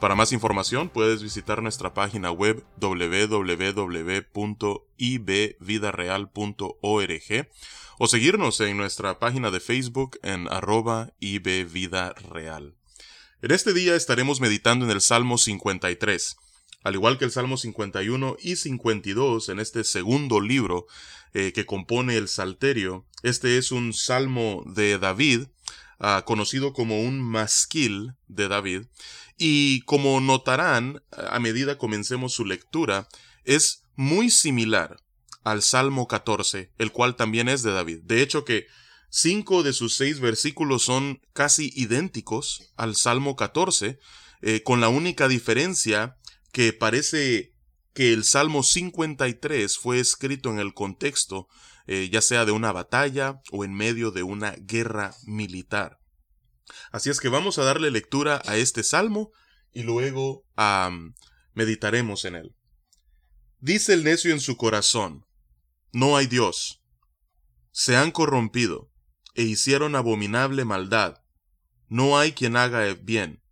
Para más información puedes visitar nuestra página web www.ibvidareal.org o seguirnos en nuestra página de Facebook en arroba Vida Real. En este día estaremos meditando en el Salmo 53. Al igual que el Salmo 51 y 52 en este segundo libro eh, que compone el Salterio, este es un salmo de David, ah, conocido como un masquil de David, y como notarán a medida comencemos su lectura, es muy similar al Salmo 14, el cual también es de David. De hecho que cinco de sus seis versículos son casi idénticos al Salmo 14, eh, con la única diferencia que parece que el Salmo 53 fue escrito en el contexto, eh, ya sea de una batalla o en medio de una guerra militar. Así es que vamos a darle lectura a este salmo y luego meditaremos en él. Dice el necio en su corazón, no hay Dios. Se han corrompido e hicieron abominable maldad. No hay quien haga bien.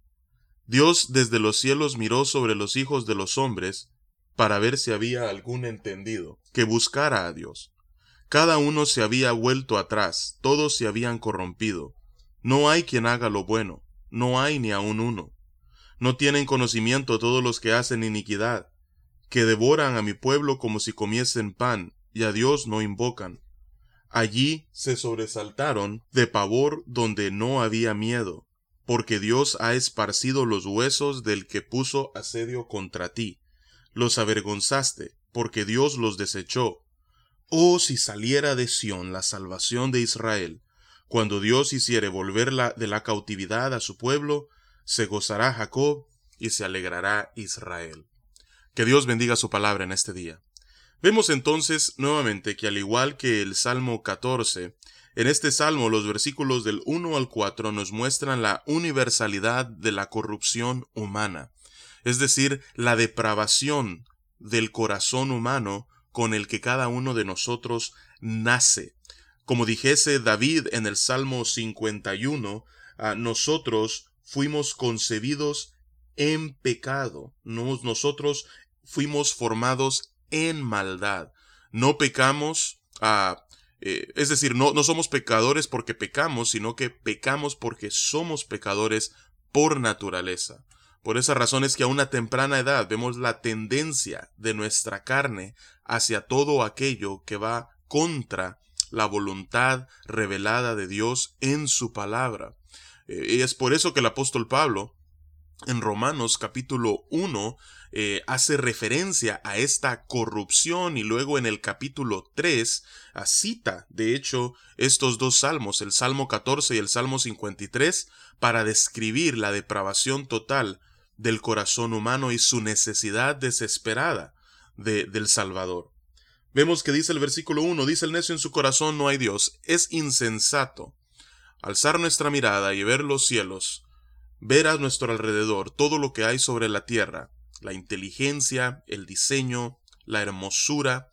Dios desde los cielos miró sobre los hijos de los hombres para ver si había algún entendido que buscara a Dios. Cada uno se había vuelto atrás, todos se habían corrompido. No hay quien haga lo bueno, no hay ni aun uno. No tienen conocimiento todos los que hacen iniquidad, que devoran a mi pueblo como si comiesen pan, y a Dios no invocan. Allí se sobresaltaron de pavor donde no había miedo, porque Dios ha esparcido los huesos del que puso asedio contra ti. Los avergonzaste, porque Dios los desechó. Oh, si saliera de Sión la salvación de Israel, cuando Dios hiciere volver de la cautividad a su pueblo, se gozará Jacob y se alegrará Israel. Que Dios bendiga su palabra en este día. Vemos entonces nuevamente que al igual que el Salmo 14, en este salmo los versículos del 1 al 4 nos muestran la universalidad de la corrupción humana, es decir, la depravación del corazón humano con el que cada uno de nosotros nace. Como dijese David en el Salmo 51, a nosotros fuimos concebidos en pecado, nosotros fuimos formados en maldad. No pecamos, a eh, es decir, no, no somos pecadores porque pecamos, sino que pecamos porque somos pecadores por naturaleza. Por esa razón es que a una temprana edad vemos la tendencia de nuestra carne hacia todo aquello que va contra la voluntad revelada de Dios en su palabra. Eh, y es por eso que el apóstol Pablo en Romanos capítulo 1 eh, hace referencia a esta corrupción y luego en el capítulo 3 cita de hecho estos dos salmos, el Salmo 14 y el Salmo 53, para describir la depravación total del corazón humano y su necesidad desesperada de, del Salvador. Vemos que dice el versículo 1, dice el necio en su corazón no hay Dios, es insensato alzar nuestra mirada y ver los cielos, ver a nuestro alrededor todo lo que hay sobre la tierra, la inteligencia, el diseño, la hermosura,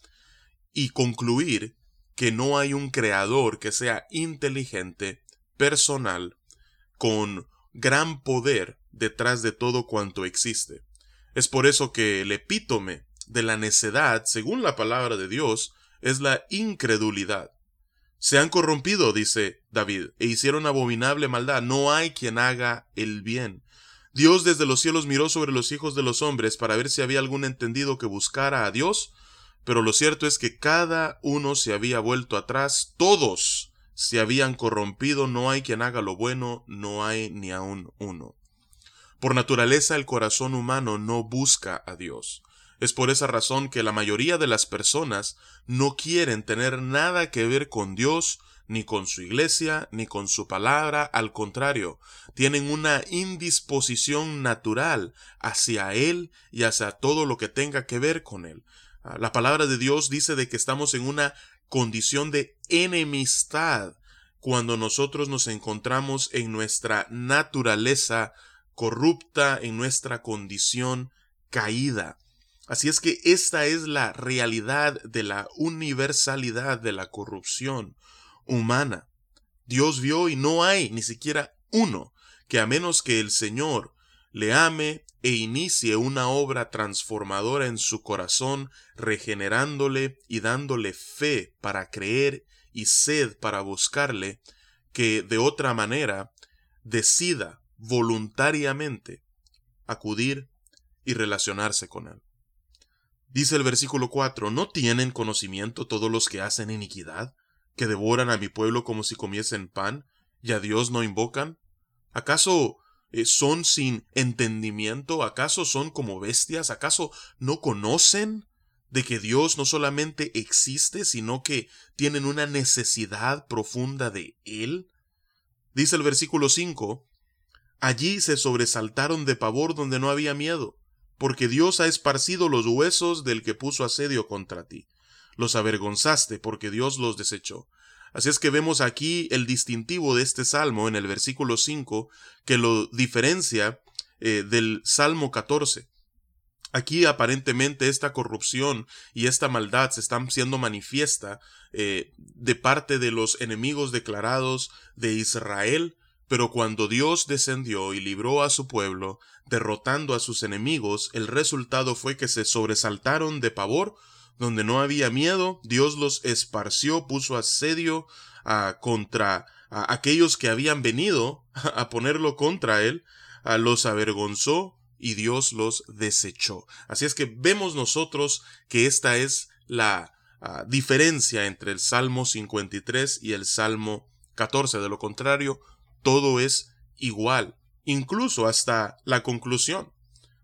y concluir que no hay un creador que sea inteligente, personal, con gran poder detrás de todo cuanto existe. Es por eso que el epítome de la necedad, según la palabra de Dios, es la incredulidad. Se han corrompido, dice David, e hicieron abominable maldad. No hay quien haga el bien. Dios desde los cielos miró sobre los hijos de los hombres para ver si había algún entendido que buscara a Dios, pero lo cierto es que cada uno se había vuelto atrás, todos se habían corrompido, no hay quien haga lo bueno, no hay ni aun uno. Por naturaleza el corazón humano no busca a Dios. Es por esa razón que la mayoría de las personas no quieren tener nada que ver con Dios, ni con su iglesia, ni con su palabra, al contrario, tienen una indisposición natural hacia Él y hacia todo lo que tenga que ver con Él. Ah, la palabra de Dios dice de que estamos en una condición de enemistad cuando nosotros nos encontramos en nuestra naturaleza corrupta, en nuestra condición caída. Así es que esta es la realidad de la universalidad de la corrupción humana. Dios vio y no hay ni siquiera uno que a menos que el Señor le ame e inicie una obra transformadora en su corazón, regenerándole y dándole fe para creer y sed para buscarle, que de otra manera decida voluntariamente acudir y relacionarse con él. Dice el versículo 4, ¿no tienen conocimiento todos los que hacen iniquidad, que devoran a mi pueblo como si comiesen pan, y a Dios no invocan? ¿Acaso eh, son sin entendimiento? ¿Acaso son como bestias? ¿Acaso no conocen de que Dios no solamente existe, sino que tienen una necesidad profunda de Él? Dice el versículo 5, Allí se sobresaltaron de pavor donde no había miedo, porque Dios ha esparcido los huesos del que puso asedio contra ti. Los avergonzaste, porque Dios los desechó. Así es que vemos aquí el distintivo de este salmo en el versículo 5 que lo diferencia eh, del salmo 14. Aquí aparentemente esta corrupción y esta maldad se están siendo manifiesta eh, de parte de los enemigos declarados de Israel, pero cuando Dios descendió y libró a su pueblo, derrotando a sus enemigos, el resultado fue que se sobresaltaron de pavor donde no había miedo, Dios los esparció, puso asedio a, contra a aquellos que habían venido a ponerlo contra él, a los avergonzó y Dios los desechó. Así es que vemos nosotros que esta es la diferencia entre el Salmo 53 y el Salmo 14. De lo contrario, todo es igual, incluso hasta la conclusión.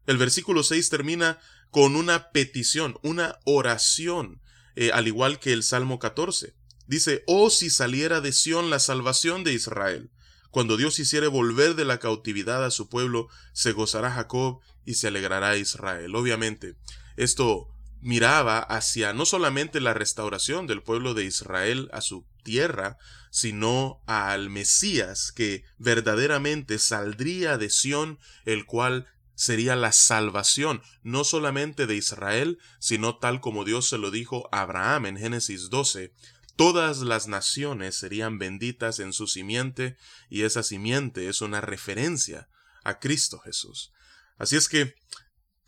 El versículo 6 termina con una petición, una oración, eh, al igual que el Salmo 14. Dice, oh si saliera de Sión la salvación de Israel. Cuando Dios hiciere volver de la cautividad a su pueblo, se gozará Jacob y se alegrará Israel. Obviamente, esto miraba hacia no solamente la restauración del pueblo de Israel a su tierra, sino al Mesías que verdaderamente saldría de Sión, el cual sería la salvación, no solamente de Israel, sino tal como Dios se lo dijo a Abraham en Génesis 12. Todas las naciones serían benditas en su simiente, y esa simiente es una referencia a Cristo Jesús. Así es que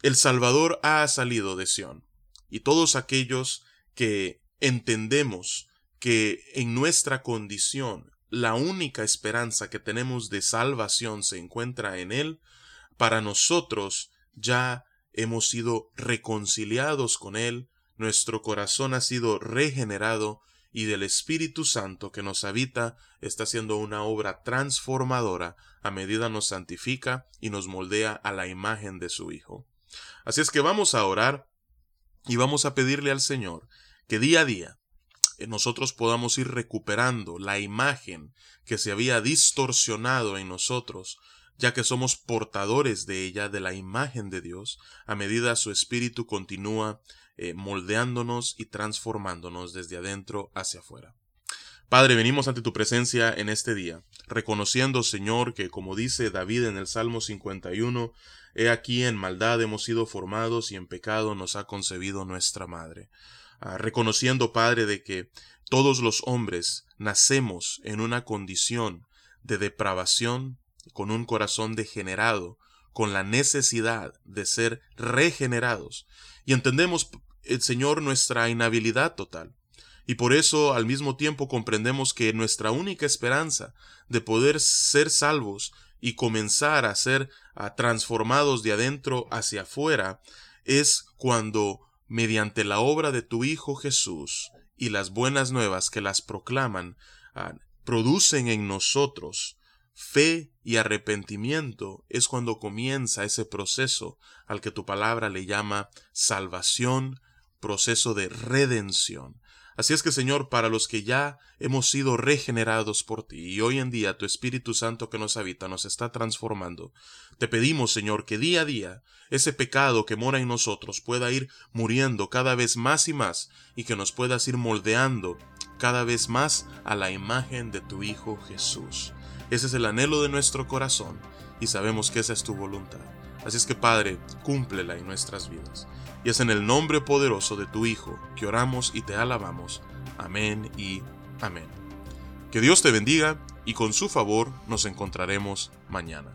el Salvador ha salido de Sión, y todos aquellos que entendemos que en nuestra condición la única esperanza que tenemos de salvación se encuentra en Él, para nosotros ya hemos sido reconciliados con Él, nuestro corazón ha sido regenerado y del Espíritu Santo que nos habita está haciendo una obra transformadora a medida nos santifica y nos moldea a la imagen de su Hijo. Así es que vamos a orar y vamos a pedirle al Señor que día a día nosotros podamos ir recuperando la imagen que se había distorsionado en nosotros ya que somos portadores de ella, de la imagen de Dios, a medida su espíritu continúa eh, moldeándonos y transformándonos desde adentro hacia afuera. Padre, venimos ante tu presencia en este día, reconociendo, Señor, que como dice David en el Salmo 51, He aquí en maldad hemos sido formados y en pecado nos ha concebido nuestra madre. Ah, reconociendo, Padre, de que todos los hombres nacemos en una condición de depravación, con un corazón degenerado, con la necesidad de ser regenerados. Y entendemos, el Señor, nuestra inhabilidad total. Y por eso al mismo tiempo comprendemos que nuestra única esperanza de poder ser salvos y comenzar a ser transformados de adentro hacia afuera es cuando, mediante la obra de tu Hijo Jesús y las buenas nuevas que las proclaman, ah, producen en nosotros Fe y arrepentimiento es cuando comienza ese proceso al que tu palabra le llama salvación, proceso de redención. Así es que Señor, para los que ya hemos sido regenerados por ti y hoy en día tu Espíritu Santo que nos habita nos está transformando, te pedimos Señor que día a día ese pecado que mora en nosotros pueda ir muriendo cada vez más y más y que nos puedas ir moldeando cada vez más a la imagen de tu Hijo Jesús. Ese es el anhelo de nuestro corazón y sabemos que esa es tu voluntad. Así es que Padre, cúmplela en nuestras vidas. Y es en el nombre poderoso de tu Hijo que oramos y te alabamos. Amén y amén. Que Dios te bendiga y con su favor nos encontraremos mañana.